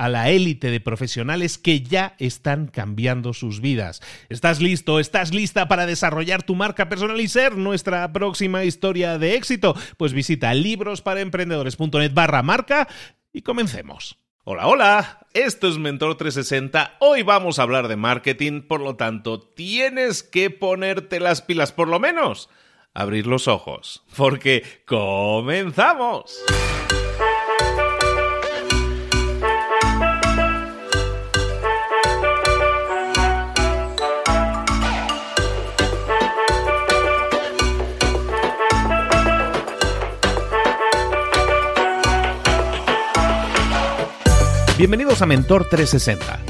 a la élite de profesionales que ya están cambiando sus vidas. ¿Estás listo? ¿Estás lista para desarrollar tu marca personal y ser nuestra próxima historia de éxito? Pues visita librosparaemprendedores.net barra marca y comencemos. Hola, hola, esto es Mentor 360. Hoy vamos a hablar de marketing, por lo tanto, tienes que ponerte las pilas, por lo menos abrir los ojos, porque comenzamos. Bienvenidos a Mentor 360,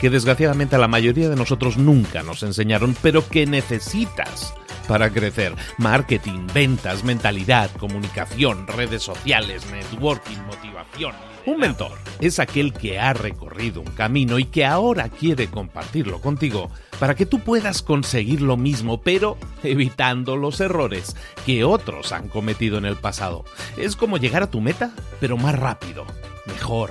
que desgraciadamente a la mayoría de nosotros nunca nos enseñaron, pero que necesitas para crecer. Marketing, ventas, mentalidad, comunicación, redes sociales, networking, motivación. Un mentor es aquel que ha recorrido un camino y que ahora quiere compartirlo contigo para que tú puedas conseguir lo mismo, pero evitando los errores que otros han cometido en el pasado. Es como llegar a tu meta, pero más rápido, mejor.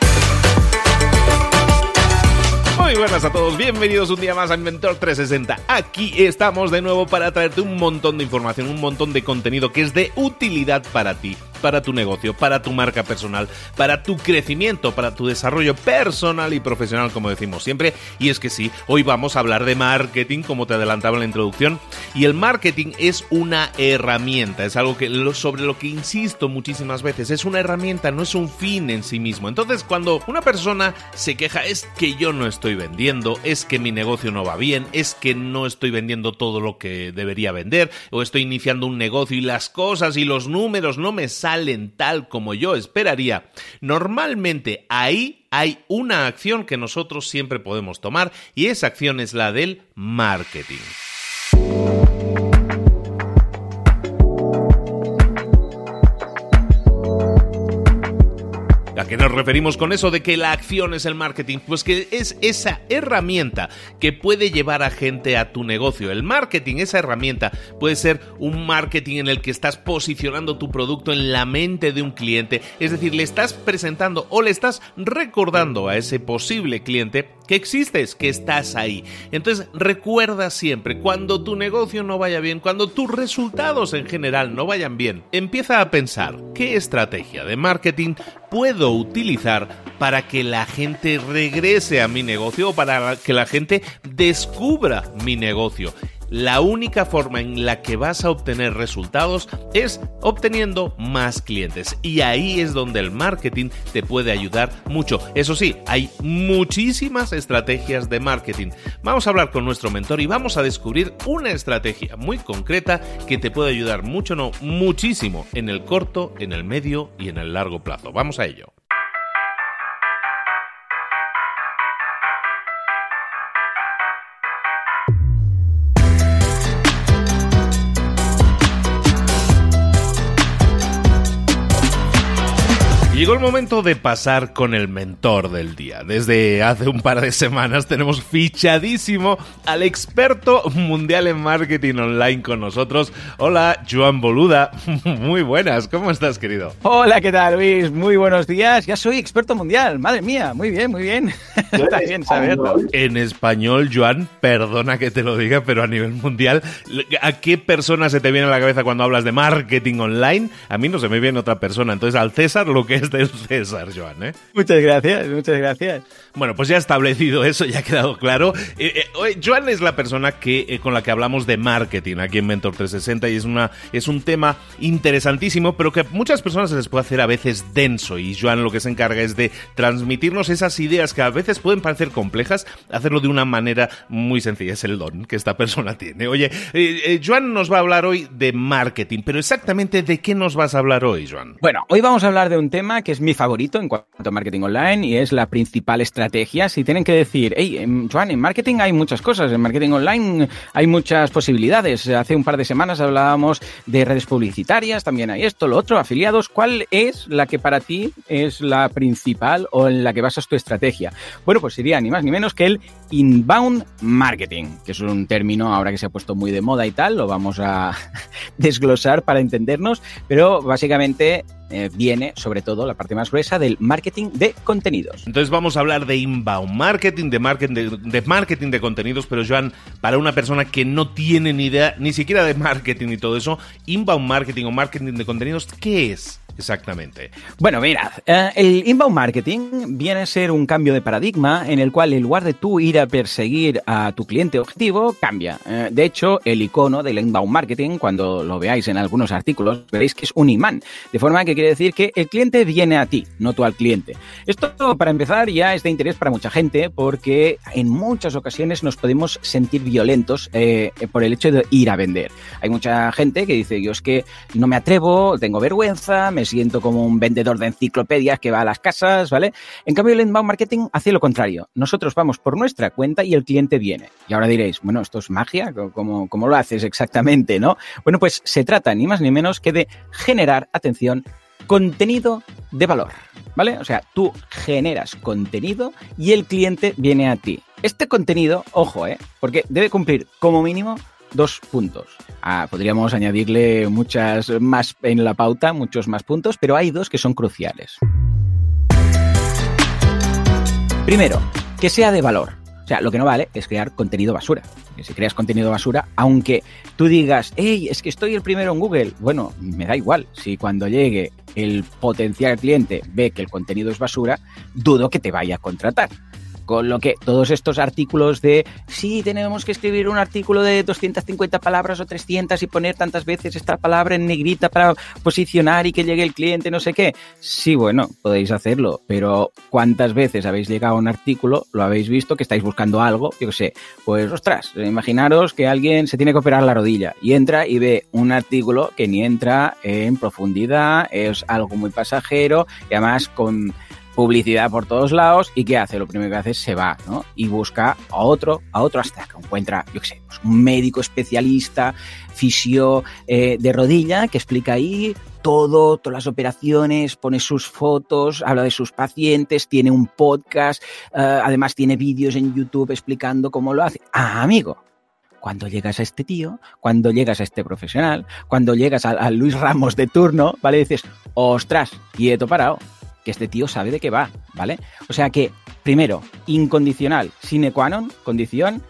Muy buenas a todos, bienvenidos un día más a Inventor 360. Aquí estamos de nuevo para traerte un montón de información, un montón de contenido que es de utilidad para ti para tu negocio, para tu marca personal, para tu crecimiento, para tu desarrollo personal y profesional, como decimos siempre. Y es que sí, hoy vamos a hablar de marketing, como te adelantaba en la introducción. Y el marketing es una herramienta, es algo que, sobre lo que insisto muchísimas veces. Es una herramienta, no es un fin en sí mismo. Entonces, cuando una persona se queja, es que yo no estoy vendiendo, es que mi negocio no va bien, es que no estoy vendiendo todo lo que debería vender, o estoy iniciando un negocio y las cosas y los números no me salen salen tal como yo esperaría, normalmente ahí hay una acción que nosotros siempre podemos tomar y esa acción es la del marketing. Qué nos referimos con eso de que la acción es el marketing? Pues que es esa herramienta que puede llevar a gente a tu negocio. El marketing, esa herramienta, puede ser un marketing en el que estás posicionando tu producto en la mente de un cliente. Es decir, le estás presentando o le estás recordando a ese posible cliente que existes, que estás ahí. Entonces recuerda siempre, cuando tu negocio no vaya bien, cuando tus resultados en general no vayan bien, empieza a pensar qué estrategia de marketing puedo utilizar para que la gente regrese a mi negocio o para que la gente descubra mi negocio la única forma en la que vas a obtener resultados es obteniendo más clientes. Y ahí es donde el marketing te puede ayudar mucho. Eso sí, hay muchísimas estrategias de marketing. Vamos a hablar con nuestro mentor y vamos a descubrir una estrategia muy concreta que te puede ayudar mucho, no muchísimo, en el corto, en el medio y en el largo plazo. Vamos a ello. Llegó el momento de pasar con el mentor del día. Desde hace un par de semanas tenemos fichadísimo al experto mundial en marketing online con nosotros. Hola, Joan Boluda. Muy buenas, ¿cómo estás, querido? Hola, ¿qué tal, Luis? Muy buenos días. Ya soy experto mundial. Madre mía, muy bien, muy bien. Está bien saberlo. En español, Joan, perdona que te lo diga, pero a nivel mundial, ¿a qué persona se te viene a la cabeza cuando hablas de marketing online? A mí no se me viene otra persona. Entonces, al César lo que es del César, Joan. ¿eh? Muchas gracias, muchas gracias. Bueno, pues ya establecido eso, ya ha quedado claro. Eh, eh, Joan es la persona que, con la que hablamos de marketing aquí en Mentor 360 y es, una, es un tema interesantísimo, pero que a muchas personas se les puede hacer a veces denso y Joan lo que se encarga es de transmitirnos esas ideas que a veces pueden parecer complejas, hacerlo de una manera muy sencilla. Es el don que esta persona tiene. Oye, Joan nos va a hablar hoy de marketing, pero exactamente de qué nos vas a hablar hoy, Joan. Bueno, hoy vamos a hablar de un tema que es mi favorito en cuanto a marketing online y es la principal estrategia. Si tienen que decir, hey, Juan, en marketing hay muchas cosas, en marketing online hay muchas posibilidades. Hace un par de semanas hablábamos de redes publicitarias, también hay esto, lo otro, afiliados. ¿Cuál es la que para ti es la principal o en la que basas tu estrategia? Bueno, pues sería ni más ni menos que el inbound marketing, que es un término ahora que se ha puesto muy de moda y tal, lo vamos a desglosar para entendernos, pero básicamente eh, viene sobre todo la parte más gruesa del marketing de contenidos. Entonces vamos a hablar de inbound marketing, de marketing de, marketing de contenidos, pero Joan, para una persona que no tiene ni idea ni siquiera de marketing y todo eso, inbound marketing o marketing de contenidos, ¿qué es? Exactamente. Bueno, mira, eh, el inbound marketing viene a ser un cambio de paradigma en el cual en lugar de tú ir a perseguir a tu cliente objetivo, cambia. Eh, de hecho, el icono del inbound marketing, cuando lo veáis en algunos artículos, veréis que es un imán. De forma que quiere decir que el cliente viene a ti, no tú al cliente. Esto, para empezar, ya es de interés para mucha gente porque en muchas ocasiones nos podemos sentir violentos eh, por el hecho de ir a vender. Hay mucha gente que dice, yo es que no me atrevo, tengo vergüenza, me siento como un vendedor de enciclopedias que va a las casas, ¿vale? En cambio, el inbound marketing hace lo contrario. Nosotros vamos por nuestra cuenta y el cliente viene. Y ahora diréis, bueno, ¿esto es magia? ¿Cómo, cómo lo haces exactamente, no? Bueno, pues se trata ni más ni menos que de generar, atención, contenido de valor, ¿vale? O sea, tú generas contenido y el cliente viene a ti. Este contenido, ojo, ¿eh? Porque debe cumplir como mínimo dos puntos. Ah, podríamos añadirle muchas más en la pauta, muchos más puntos, pero hay dos que son cruciales. Primero, que sea de valor. O sea, lo que no vale es crear contenido basura. si creas contenido basura, aunque tú digas, hey, es que estoy el primero en Google, bueno, me da igual. Si cuando llegue el potencial cliente ve que el contenido es basura, dudo que te vaya a contratar. Con lo que todos estos artículos de sí, tenemos que escribir un artículo de 250 palabras o 300 y poner tantas veces esta palabra en negrita para posicionar y que llegue el cliente, no sé qué. Sí, bueno, podéis hacerlo, pero ¿cuántas veces habéis llegado a un artículo, lo habéis visto, que estáis buscando algo? Yo qué sé, pues ostras, imaginaros que alguien se tiene que operar la rodilla y entra y ve un artículo que ni entra en profundidad, es algo muy pasajero y además con publicidad por todos lados y ¿qué hace? Lo primero que hace es se va, ¿no? Y busca a otro, a otro hasta que encuentra, yo qué sé, pues un médico especialista, fisio eh, de rodilla que explica ahí todo, todas las operaciones, pone sus fotos, habla de sus pacientes, tiene un podcast, eh, además tiene vídeos en YouTube explicando cómo lo hace. Ah, amigo, cuando llegas a este tío, cuando llegas a este profesional, cuando llegas a, a Luis Ramos de turno, ¿vale? Dices, ostras, quieto parado, que este tío sabe de qué va, ¿vale? O sea que, primero, incondicional, sine qua non, condición,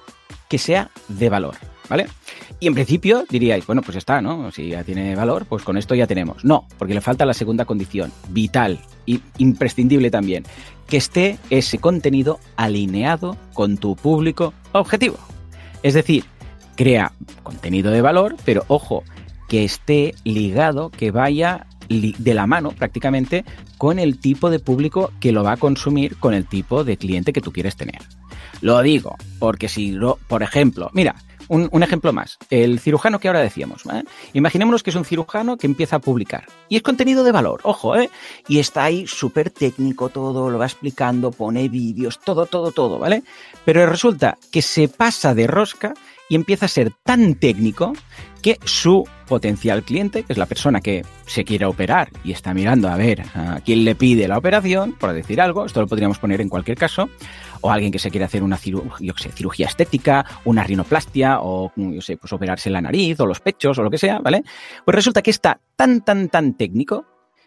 que sea de valor, ¿vale? Y en principio diríais, bueno, pues está, ¿no? Si ya tiene valor, pues con esto ya tenemos. No, porque le falta la segunda condición, vital y imprescindible también, que esté ese contenido alineado con tu público objetivo. Es decir, crea contenido de valor, pero ojo, que esté ligado, que vaya de la mano prácticamente con el tipo de público que lo va a consumir, con el tipo de cliente que tú quieres tener. Lo digo, porque si, por ejemplo, mira, un, ejemplo más, el cirujano que ahora decíamos. ¿eh? Imaginémonos que es un cirujano que empieza a publicar. Y es contenido de valor, ojo, ¿eh? Y está ahí súper técnico todo, lo va explicando, pone vídeos, todo, todo, todo, ¿vale? Pero resulta que se pasa de rosca y empieza a ser tan técnico que su potencial cliente, que es la persona que se quiere operar y está mirando a ver a quién le pide la operación, por decir algo, esto lo podríamos poner en cualquier caso, o alguien que se quiere hacer una cirugía estética, una rinoplastia, o yo sé, pues operarse la nariz, o los pechos, o lo que sea, ¿vale? Pues resulta que está tan, tan, tan técnico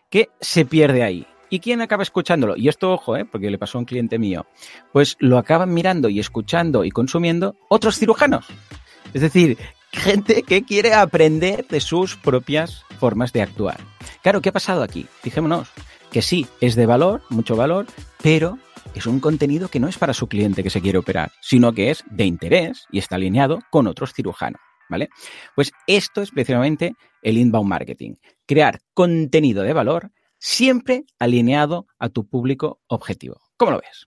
que se pierde ahí. ¿Y quién acaba escuchándolo? Y esto, ojo, ¿eh? porque le pasó a un cliente mío. Pues lo acaban mirando y escuchando y consumiendo otros cirujanos. Es decir, gente que quiere aprender de sus propias formas de actuar. Claro, ¿qué ha pasado aquí? Fijémonos que sí, es de valor, mucho valor, pero es un contenido que no es para su cliente que se quiere operar, sino que es de interés y está alineado con otros cirujanos. ¿Vale? Pues esto es precisamente el inbound marketing. Crear contenido de valor siempre alineado a tu público objetivo. ¿Cómo lo ves?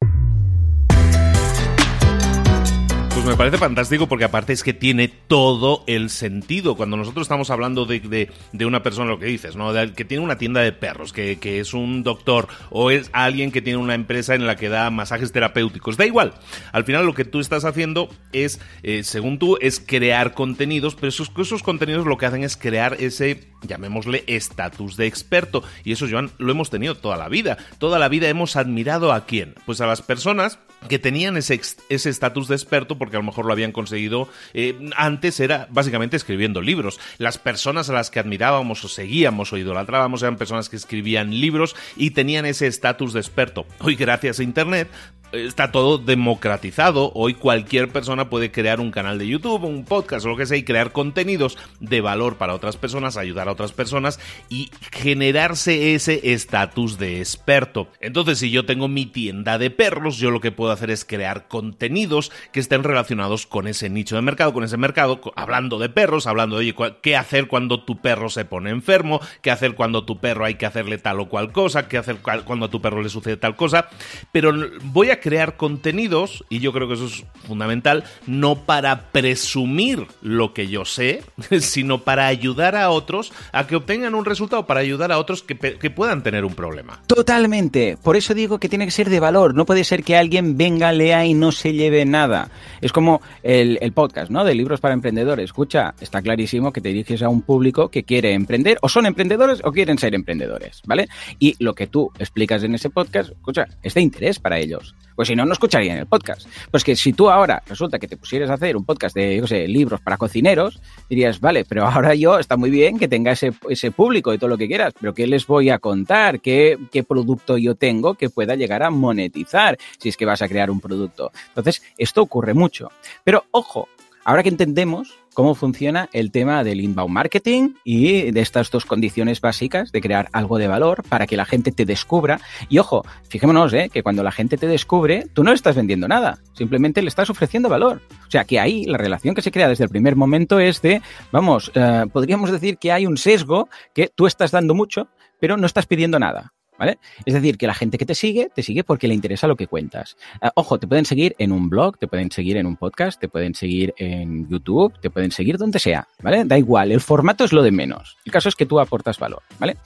Pues me parece fantástico porque aparte es que tiene todo el sentido. Cuando nosotros estamos hablando de, una persona, lo que dices, ¿no? que tiene una tienda de perros, que, es un doctor o es alguien que tiene una empresa en la que da masajes terapéuticos. Da igual. Al final lo que tú estás haciendo es, eh, según tú, es crear contenidos, pero esos, esos contenidos lo que hacen es crear ese, llamémosle, estatus de experto. Y eso, Joan, lo hemos tenido toda la vida. Toda la vida hemos admirado a quién? Pues a las personas que tenían ese estatus de experto porque a lo mejor lo habían conseguido eh, antes era básicamente escribiendo libros. Las personas a las que admirábamos o seguíamos o idolatrábamos eran personas que escribían libros y tenían ese estatus de experto. Hoy gracias a Internet está todo democratizado. Hoy cualquier persona puede crear un canal de YouTube, un podcast o lo que sea y crear contenidos de valor para otras personas, ayudar a otras personas y generarse ese estatus de experto. Entonces, si yo tengo mi tienda de perros, yo lo que puedo hacer es crear contenidos que estén relacionados con ese nicho de mercado, con ese mercado, hablando de perros, hablando de qué hacer cuando tu perro se pone enfermo, qué hacer cuando tu perro hay que hacerle tal o cual cosa, qué hacer cuando a tu perro le sucede tal cosa. Pero voy a crear contenidos, y yo creo que eso es fundamental, no para presumir lo que yo sé, sino para ayudar a otros a que obtengan un resultado, para ayudar a otros que, puedan tener un problema. Totalmente. Por eso digo que tiene que ser de valor. No puede ser que alguien venga, lea y no se lleve nada. Es como el, el podcast, ¿no? De libros para emprendedores. Escucha, está clarísimo que te diriges a un público que quiere emprender, o son emprendedores o quieren ser emprendedores, ¿vale? Y lo que tú explicas en ese podcast, escucha, es de interés para ellos. Pues si no, no escucharían el podcast. Pues que si tú ahora resulta que te pusieras a hacer un podcast de, yo sé, libros para cocineros, dirías, vale, pero ahora yo está muy bien que tenga ese, ese público y todo lo que quieras, pero ¿qué les voy a contar? ¿Qué, ¿Qué producto yo tengo que pueda llegar a monetizar si es que vas a crear un producto? Entonces, esto ocurre mucho. Pero ojo, ahora que entendemos cómo funciona el tema del inbound marketing y de estas dos condiciones básicas de crear algo de valor para que la gente te descubra. Y ojo, fijémonos ¿eh? que cuando la gente te descubre, tú no le estás vendiendo nada, simplemente le estás ofreciendo valor. O sea que ahí la relación que se crea desde el primer momento es de, vamos, eh, podríamos decir que hay un sesgo que tú estás dando mucho, pero no estás pidiendo nada. ¿Vale? Es decir, que la gente que te sigue, te sigue porque le interesa lo que cuentas. Eh, ojo, te pueden seguir en un blog, te pueden seguir en un podcast, te pueden seguir en YouTube, te pueden seguir donde sea, ¿vale? Da igual, el formato es lo de menos. El caso es que tú aportas valor, ¿vale?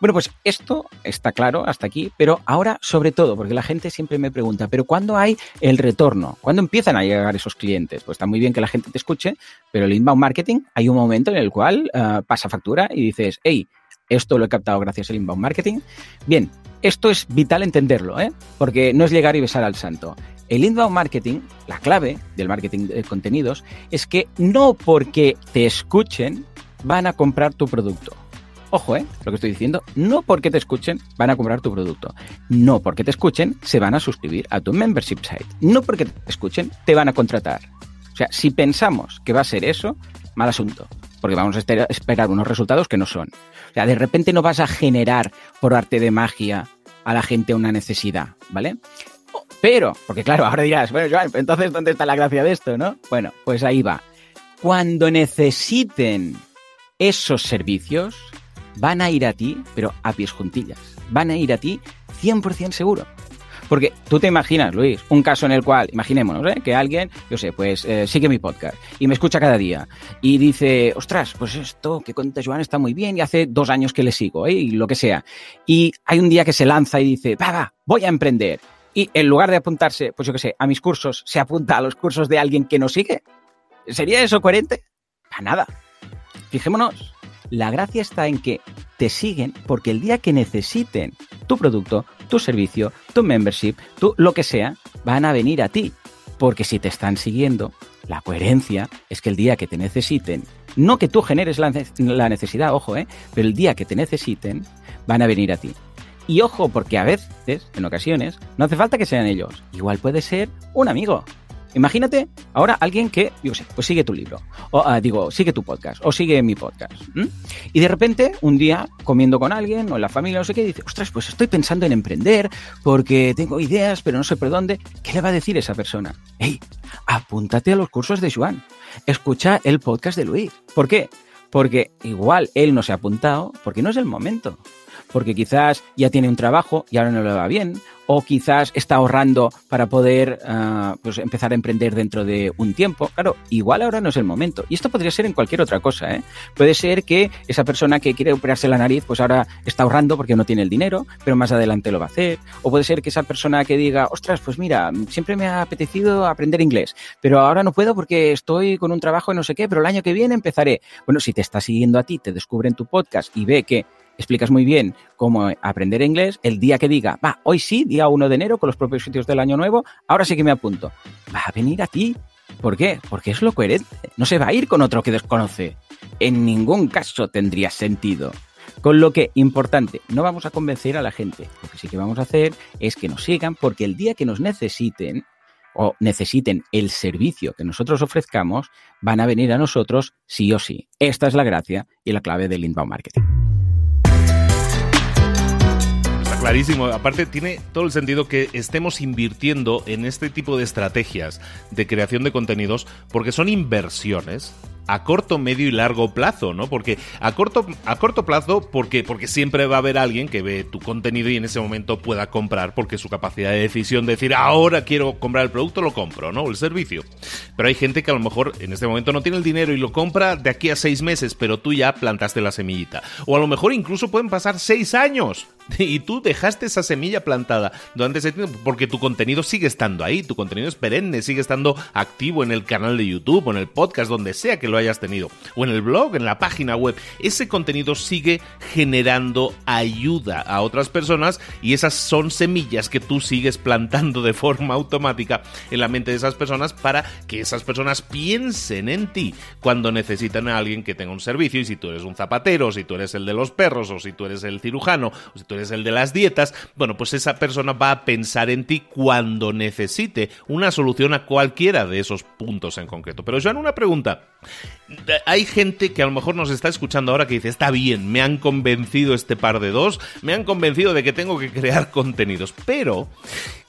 Bueno, pues esto está claro hasta aquí, pero ahora sobre todo, porque la gente siempre me pregunta, pero ¿cuándo hay el retorno? ¿Cuándo empiezan a llegar esos clientes? Pues está muy bien que la gente te escuche, pero el inbound marketing hay un momento en el cual uh, pasa factura y dices, hey, esto lo he captado gracias al inbound marketing. Bien, esto es vital entenderlo, ¿eh? porque no es llegar y besar al santo. El inbound marketing, la clave del marketing de contenidos, es que no porque te escuchen van a comprar tu producto. Ojo, ¿eh? Lo que estoy diciendo, no porque te escuchen van a comprar tu producto. No porque te escuchen se van a suscribir a tu membership site. No porque te escuchen te van a contratar. O sea, si pensamos que va a ser eso, mal asunto. Porque vamos a esperar unos resultados que no son. O sea, de repente no vas a generar por arte de magia a la gente una necesidad, ¿vale? Pero, porque claro, ahora dirás, bueno, Joan, entonces, ¿dónde está la gracia de esto, no? Bueno, pues ahí va. Cuando necesiten esos servicios, van a ir a ti, pero a pies juntillas. Van a ir a ti 100% seguro. Porque tú te imaginas, Luis, un caso en el cual, imaginémonos, ¿eh? que alguien, yo sé, pues eh, sigue mi podcast y me escucha cada día y dice, ostras, pues esto que cuenta Joan está muy bien y hace dos años que le sigo, ¿eh? y lo que sea. Y hay un día que se lanza y dice, va, va, voy a emprender. Y en lugar de apuntarse, pues yo qué sé, a mis cursos, se apunta a los cursos de alguien que no sigue. ¿Sería eso coherente? Para nada. Fijémonos. La gracia está en que te siguen porque el día que necesiten tu producto, tu servicio, tu membership, tu lo que sea, van a venir a ti. Porque si te están siguiendo, la coherencia es que el día que te necesiten, no que tú generes la, necesidad, ojo, ¿eh? pero el día que te necesiten, van a venir a ti. Y ojo, porque a veces, en ocasiones, no hace falta que sean ellos. Igual puede ser un amigo, Imagínate ahora alguien que, yo sé, pues sigue tu libro, o uh, digo, sigue tu podcast, o sigue mi podcast. Y de repente, un día, comiendo con alguien, o en la familia, no sé qué, dice, ostras, pues estoy pensando en emprender, porque tengo ideas, pero no sé por dónde. ¿Qué le va a decir esa persona? Hey, apúntate a los cursos de Joan, escucha el podcast de Luis. ¿Por qué? Porque igual él no se ha apuntado, porque no es el momento porque quizás ya tiene un trabajo y ahora no le va bien, o quizás está ahorrando para poder uh, pues empezar a emprender dentro de un tiempo. Claro, igual ahora no es el momento. Y esto podría ser en cualquier otra cosa. ¿eh? Puede ser que esa persona que quiere operarse la nariz, pues ahora está ahorrando porque no tiene el dinero, pero más adelante lo va a hacer. O puede ser que esa persona que diga, ostras, pues mira, siempre me ha apetecido aprender inglés, pero ahora no puedo porque estoy con un trabajo y no sé qué, pero el año que viene empezaré. Bueno, si te está siguiendo a ti, te descubre en tu podcast y ve que explicas muy bien cómo aprender inglés, el día que diga, va, hoy sí, día 1 de enero, con los propios sitios del año nuevo, ahora sí que me apunto. Va a venir a ti. ¿Por qué? Porque es lo coherente. No se va a ir con otro que desconoce. En ningún caso tendría sentido. Con lo que, importante, no vamos a convencer a la gente. Lo que sí que vamos a hacer es que nos sigan porque el día que nos necesiten o necesiten el servicio que nosotros ofrezcamos, van a venir a nosotros sí o sí. Esta es la gracia y la clave del inbound marketing clarísimo. Aparte, tiene todo el sentido que estemos invirtiendo en este tipo de estrategias de creación de contenidos porque son inversiones a corto, medio y largo plazo, ¿no? Porque a corto, a corto plazo, porque, porque siempre va a haber alguien que ve tu contenido y en ese momento pueda comprar, porque su capacidad de decisión de decir ahora quiero comprar el producto, lo compro, ¿no? El servicio. Pero hay gente que a lo mejor en este momento no tiene el dinero y lo compra de aquí a seis meses, pero tú ya plantaste la semillita. O a lo mejor incluso pueden pasar seis años y tú dejaste esa semilla plantada durante ese tiempo porque tu contenido sigue estando ahí, tu contenido es perenne, sigue estando activo en el canal de YouTube o en el podcast, donde sea que lo hayas tenido, o en el blog, en la página web. Ese contenido sigue generando ayuda a otras personas y esas son semillas que tú sigues plantando de forma automática en la mente de esas personas para que esas personas piensen en ti cuando necesitan a alguien que tenga un servicio y si tú eres un zapatero, si tú eres el de los perros, o si tú eres el cirujano, o si tú eres el de las dietas, bueno, pues esa persona va a pensar en ti cuando necesite una solución a cualquiera de esos puntos en concreto. Pero Joan, una pregunta hay gente que a lo mejor nos está escuchando ahora que dice, está bien, me han convencido este par de dos, me han convencido de que tengo que crear contenidos, pero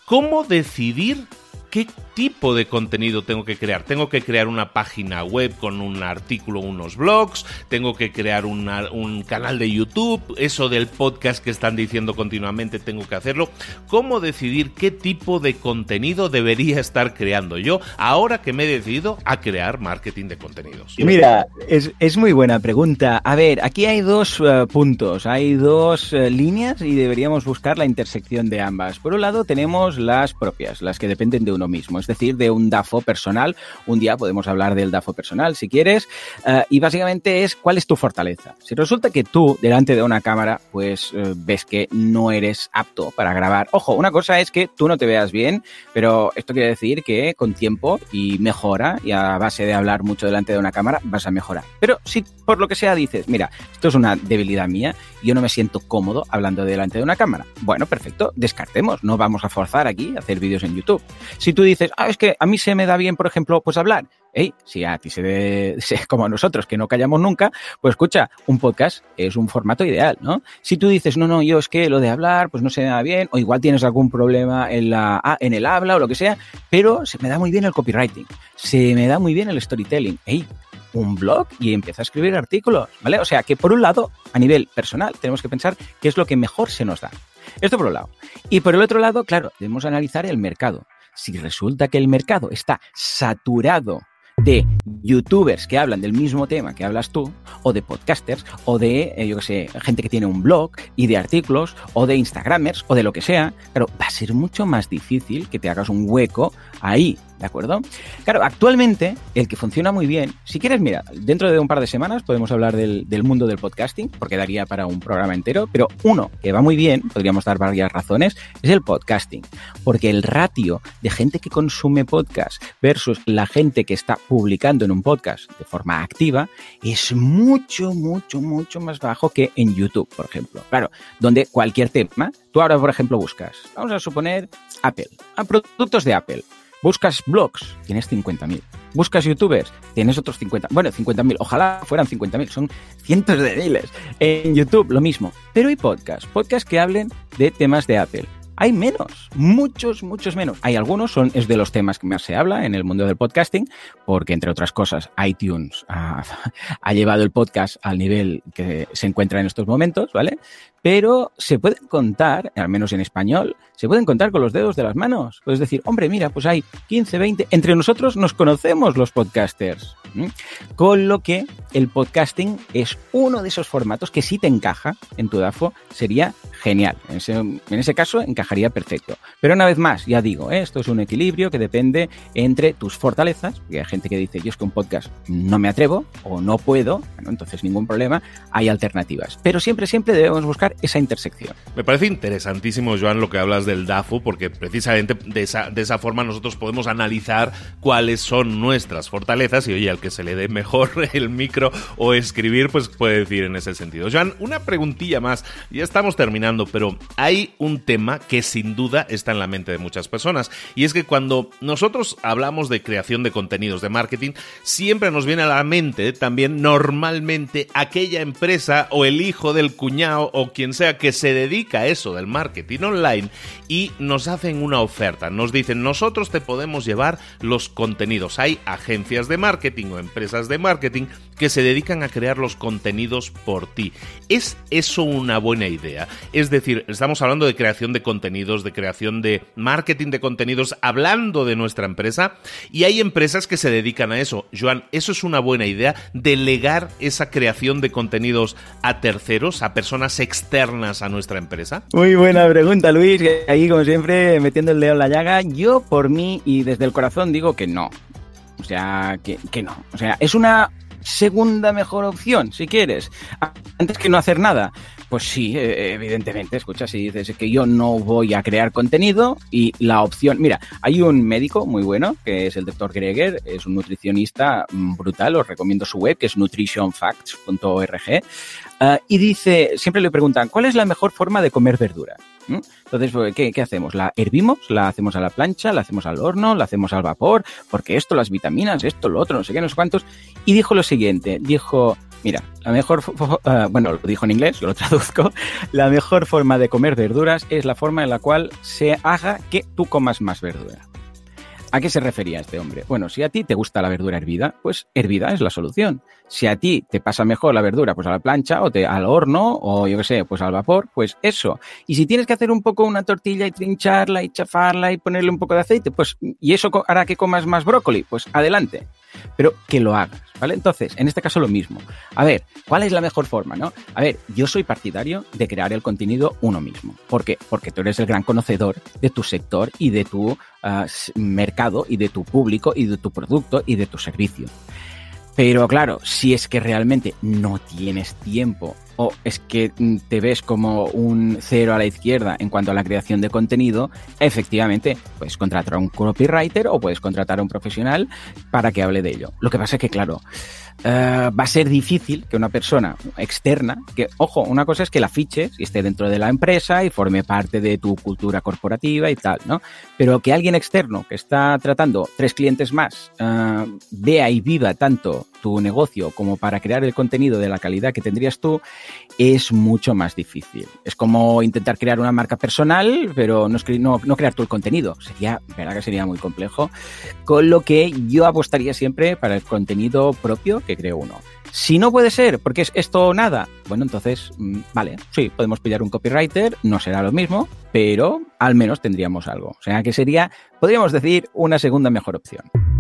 ¿cómo decidir qué tipo de contenido tengo que crear. Tengo que crear una página web con un artículo, unos blogs, tengo que crear un canal de YouTube, eso del podcast que están diciendo continuamente, tengo que hacerlo. ¿Cómo decidir qué tipo de contenido debería estar creando yo ahora que me he decidido a crear marketing de contenidos? Mira, es, muy buena pregunta. A ver, aquí hay dos eh, puntos, hay dos eh, líneas y deberíamos buscar la intersección de ambas. Por un lado tenemos las propias, las que dependen de uno mismo es decir, de un DAFO personal. Un día podemos hablar del DAFO personal si quieres. Eh, y básicamente es cuál es tu fortaleza. Si resulta que tú, delante de una cámara, pues eh, ves que no eres apto para grabar. Ojo, una cosa es que tú no te veas bien, pero esto quiere decir que con tiempo y mejora, y a base de hablar mucho delante de una cámara, vas a mejorar. Pero si por lo que sea dices, mira, esto es una debilidad mía, yo no me siento cómodo hablando delante de una cámara. Bueno, perfecto, descartemos, no vamos a forzar aquí a hacer vídeos en YouTube. Si tú dices, ah, es que a mí se me da bien, por ejemplo, pues hablar. Hey, si a ti se ve como a nosotros, que no callamos nunca, pues escucha, un podcast es un formato ideal, ¿no? Si tú dices, no, no, yo es que lo de hablar, pues no se me da bien, o igual tienes algún problema en, la, ah, en el habla o lo que sea, pero se me da muy bien el copywriting, se me da muy bien el storytelling. Hey, un blog y empieza a escribir artículos, ¿vale? O sea que por un lado, a nivel personal, tenemos que pensar qué es lo que mejor se nos da. Esto por un lado. Y por el otro lado, claro, debemos analizar el mercado. Si resulta que el mercado está saturado de youtubers que hablan del mismo tema que hablas tú, o de podcasters, o de, eh, yo qué sé, gente que tiene un blog y de artículos, o de Instagramers, o de lo que sea, pero va a ser mucho más difícil que te hagas un hueco ahí ¿De acuerdo? Claro, actualmente el que funciona muy bien, si quieres, mira, dentro de un par de semanas podemos hablar del, mundo del podcasting, porque daría para un programa entero, pero uno que va muy bien, podríamos dar varias razones, es el podcasting, porque el ratio de gente que consume podcast versus la gente que está publicando en un podcast de forma activa es mucho, mucho, mucho más bajo que en YouTube, por ejemplo. Claro, donde cualquier tema, tú ahora, por ejemplo, buscas, vamos a suponer Apple, a productos de Apple Buscas blogs, tienes 50.000. Buscas youtubers, tienes otros 50. Bueno, 50.000, ojalá fueran 50.000, son cientos de miles. En YouTube, lo mismo. Pero hay podcasts, podcasts que hablen de temas de Apple. Hay menos, muchos, muchos menos. Hay algunos, son, es de los temas que más se habla en el mundo del podcasting, porque entre otras cosas, iTunes ha, llevado el podcast al nivel que se encuentra en estos momentos, ¿vale? pero se pueden contar, al menos en español, se pueden contar con los dedos de las manos. Puedes decir, hombre, mira, pues hay 15, 20, entre nosotros nos conocemos los podcasters. Con lo que el podcasting es uno de esos formatos que si te encaja en tu DAFO sería genial. En ese, caso encajaría perfecto. Pero una vez más, ya digo, ¿eh? esto es un equilibrio que depende entre tus fortalezas, y hay gente que dice, yo es que un podcast no me atrevo o no puedo, bueno, entonces ningún problema, hay alternativas. Pero siempre, siempre debemos buscar esa intersección. Me parece interesantísimo, Joan, lo que hablas del DAFO, porque precisamente de esa, de esa forma nosotros podemos analizar cuáles son nuestras fortalezas y, oye, al que se le dé mejor el micro o escribir, pues puede decir en ese sentido. Joan, una preguntilla más. Ya estamos terminando, pero hay un tema que sin duda está en la mente de muchas personas y es que cuando nosotros hablamos de creación de contenidos de marketing, siempre nos viene a la mente también normalmente aquella empresa o el hijo del cuñado o quien sea que se dedica a eso del marketing online y nos hacen una oferta. Nos dicen, nosotros te podemos llevar los contenidos. Hay agencias de marketing o empresas de marketing que se dedican a crear los contenidos por ti. ¿Es eso una buena idea? Decir, estamos hablando de creación de contenidos, de creación de marketing de contenidos, hablando de nuestra empresa, y hay empresas que se dedican a eso. Joan, ¿eso es una buena idea? ¿Delegar esa creación de contenidos a terceros, a personas externas? a nuestra empresa? Muy buena pregunta, Luis. Ahí, como siempre, metiendo el dedo en la llaga. Yo, por mí y desde el corazón, digo que no. O sea, que no. O sea, es una segunda mejor opción, si quieres. Antes que no hacer nada. Pues sí, eh, evidentemente, escucha, si dices que yo no voy a crear contenido y la opción, mira, hay un médico muy bueno, que es el doctor Greger, es un nutricionista mm, brutal, os recomiendo su web, que es nutritionfacts.org, eh, y dice, siempre le preguntan, ¿cuál es la mejor forma de comer verdura? ¿Mm? Entonces, pues, ¿qué, ¿qué, hacemos? ¿La hervimos? ¿La hacemos a la plancha? ¿La hacemos al horno? ¿La hacemos al vapor? Porque esto, las vitaminas, esto, lo otro, no sé qué, no sé cuántos. Y dijo lo siguiente, dijo, Mira, la mejor, uh, bueno, lo dijo en inglés, yo lo traduzco, la mejor forma de comer verduras es la forma en la cual se haga que tú comas más verdura. ¿A qué se refería este hombre? Bueno, si a ti te gusta la verdura hervida, pues hervida es la solución. Si a ti te pasa mejor la verdura, pues a la plancha o al horno o yo qué sé, pues al vapor, pues eso. Y si tienes que hacer un poco una tortilla y trincharla y chafarla y ponerle un poco de aceite, pues y eso hará que comas más brócoli, pues adelante. Pero que lo hagas, ¿vale? Entonces, en este caso lo mismo. A ver, ¿cuál es la mejor forma, no? A ver, yo soy partidario de crear el contenido uno mismo. ¿Por qué? Porque tú eres el gran conocedor de tu sector y de tu ah, mercado y de tu público y de tu producto y de tu servicio. Pero claro, si es que realmente no tienes tiempo o es que mm, te ves como un cero a la izquierda en cuanto a la creación de contenido, efectivamente puedes contratar a un copywriter o puedes contratar a un profesional para que hable de ello. Lo que pasa es que, claro, eh, va a ser difícil que una persona externa, que, ojo, una cosa es que la fiches y esté dentro de la empresa y forme parte de tu cultura corporativa y tal, ¿no? Pero que alguien externo que está tratando tres clientes más uh, vea y viva tanto tu negocio como para crear el contenido de la calidad que tendrías tú, es mucho más difícil. Es como intentar crear una marca personal, pero no, no, crear tú el contenido. Sería, verdad que sería muy complejo. Con lo que yo apostaría siempre para el contenido propio que creo uno. Si no puede ser, porque es esto o nada, bueno, entonces, mm, vale, sí, podemos pillar un copywriter, no será lo mismo, pero al menos tendríamos algo. O sea que sería, podríamos decir, una segunda mejor opción.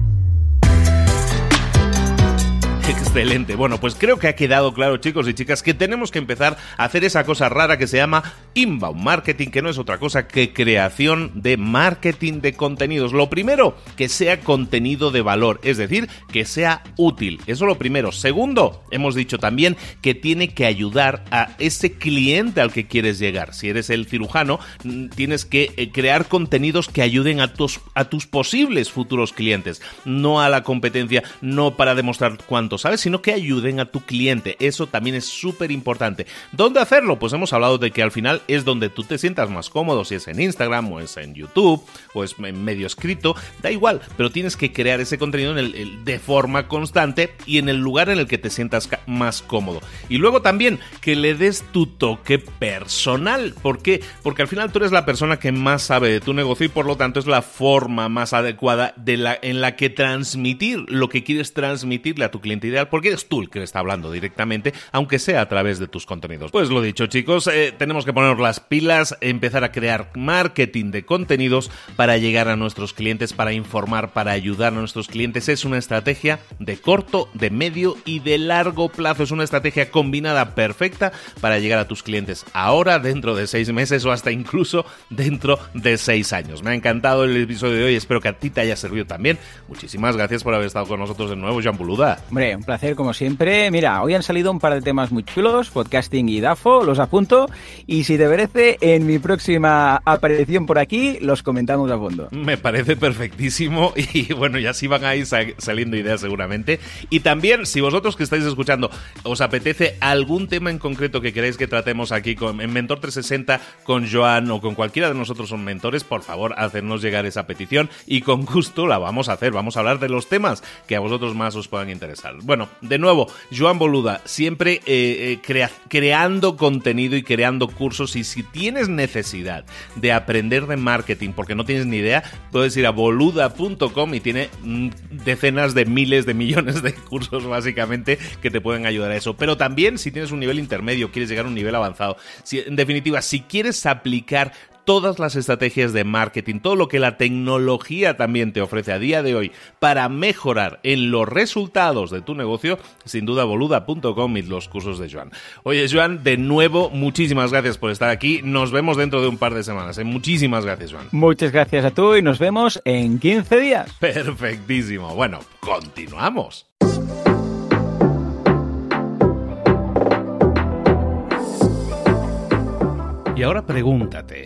Excelente. Bueno, pues creo que ha quedado claro, chicos y chicas, que tenemos que empezar a hacer esa cosa rara que se llama inbound marketing, que no es otra cosa que creación de marketing de contenidos. Lo primero, que sea contenido de valor, es decir, que sea útil. Eso lo primero. Segundo, hemos dicho también que tiene que ayudar a ese cliente al que quieres llegar. Si eres el cirujano, mm, tienes que eh, crear contenidos que ayuden a tus, a tus posibles futuros clientes, no a la competencia, no para demostrar cuánto ¿sabes? Sino que ayuden a tu cliente. Eso también es súper importante. ¿Dónde hacerlo? Pues hemos hablado de que al final es donde tú te sientas más cómodo, si es en Instagram o es en YouTube o es en medio escrito, da igual, pero tienes que crear ese contenido de forma constante y en el lugar en el que te sientas más cómodo. Y luego también que le des tu toque personal. ¿Por qué? Porque al final tú eres la persona que más sabe de tu negocio y por lo tanto es la forma más adecuada de la, en la que transmitir lo que quieres transmitirle a tu cliente ideal porque eres tú el que le está hablando directamente, aunque sea a través de tus contenidos. Pues lo dicho, chicos, eh, tenemos que poner las pilas, empezar a crear marketing de contenidos para llegar a nuestros clientes, para informar, para ayudar a nuestros clientes. Es una estrategia de corto, de medio y de largo plazo. Es una estrategia combinada perfecta para llegar a tus clientes ahora, dentro de seis meses o hasta incluso dentro de seis años. Me ha encantado el episodio de hoy, espero que a ti te haya servido también. Muchísimas gracias por haber estado con nosotros de nuevo, Jean Boluda. Hombre, un placer como siempre. Mira, hoy han salido un par de temas muy chulos, podcasting y DAFO, los apunto. Y si te merece, en mi próxima aparición por aquí, los comentamos a fondo. Me parece perfectísimo y bueno, ya sí van a ir saliendo ideas seguramente. Y también, si vosotros que estáis escuchando os apetece algún tema en concreto que queréis que tratemos aquí con, en Mentor 360 con Joan o con cualquiera de nosotros son mentores, por favor, hacernos llegar esa petición y con gusto la vamos a hacer. Vamos a hablar de los temas que a vosotros más os puedan interesar. Bueno, de nuevo, Joan Boluda, siempre eh, eh, creando contenido y creando cursos. Y si tienes necesidad de aprender de marketing porque no tienes ni idea, puedes ir a boluda.com y tiene mm, decenas de miles de millones de cursos básicamente que te pueden ayudar a eso. Pero también si tienes un nivel intermedio, quieres llegar a un nivel avanzado, en definitiva, si quieres aplicar todas las estrategias de marketing, todo lo que la tecnología también te ofrece a día de hoy para mejorar en los resultados de tu negocio, sin duda boluda.com y los cursos de Joan. Oye, Joan, de nuevo, muchísimas gracias por estar aquí. Nos vemos dentro de un par de semanas. ¿eh? Muchísimas gracias, Joan. Muchas gracias a tú y nos vemos en 15 días. Perfectísimo. Bueno, continuamos. Y ahora pregúntate,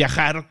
viajar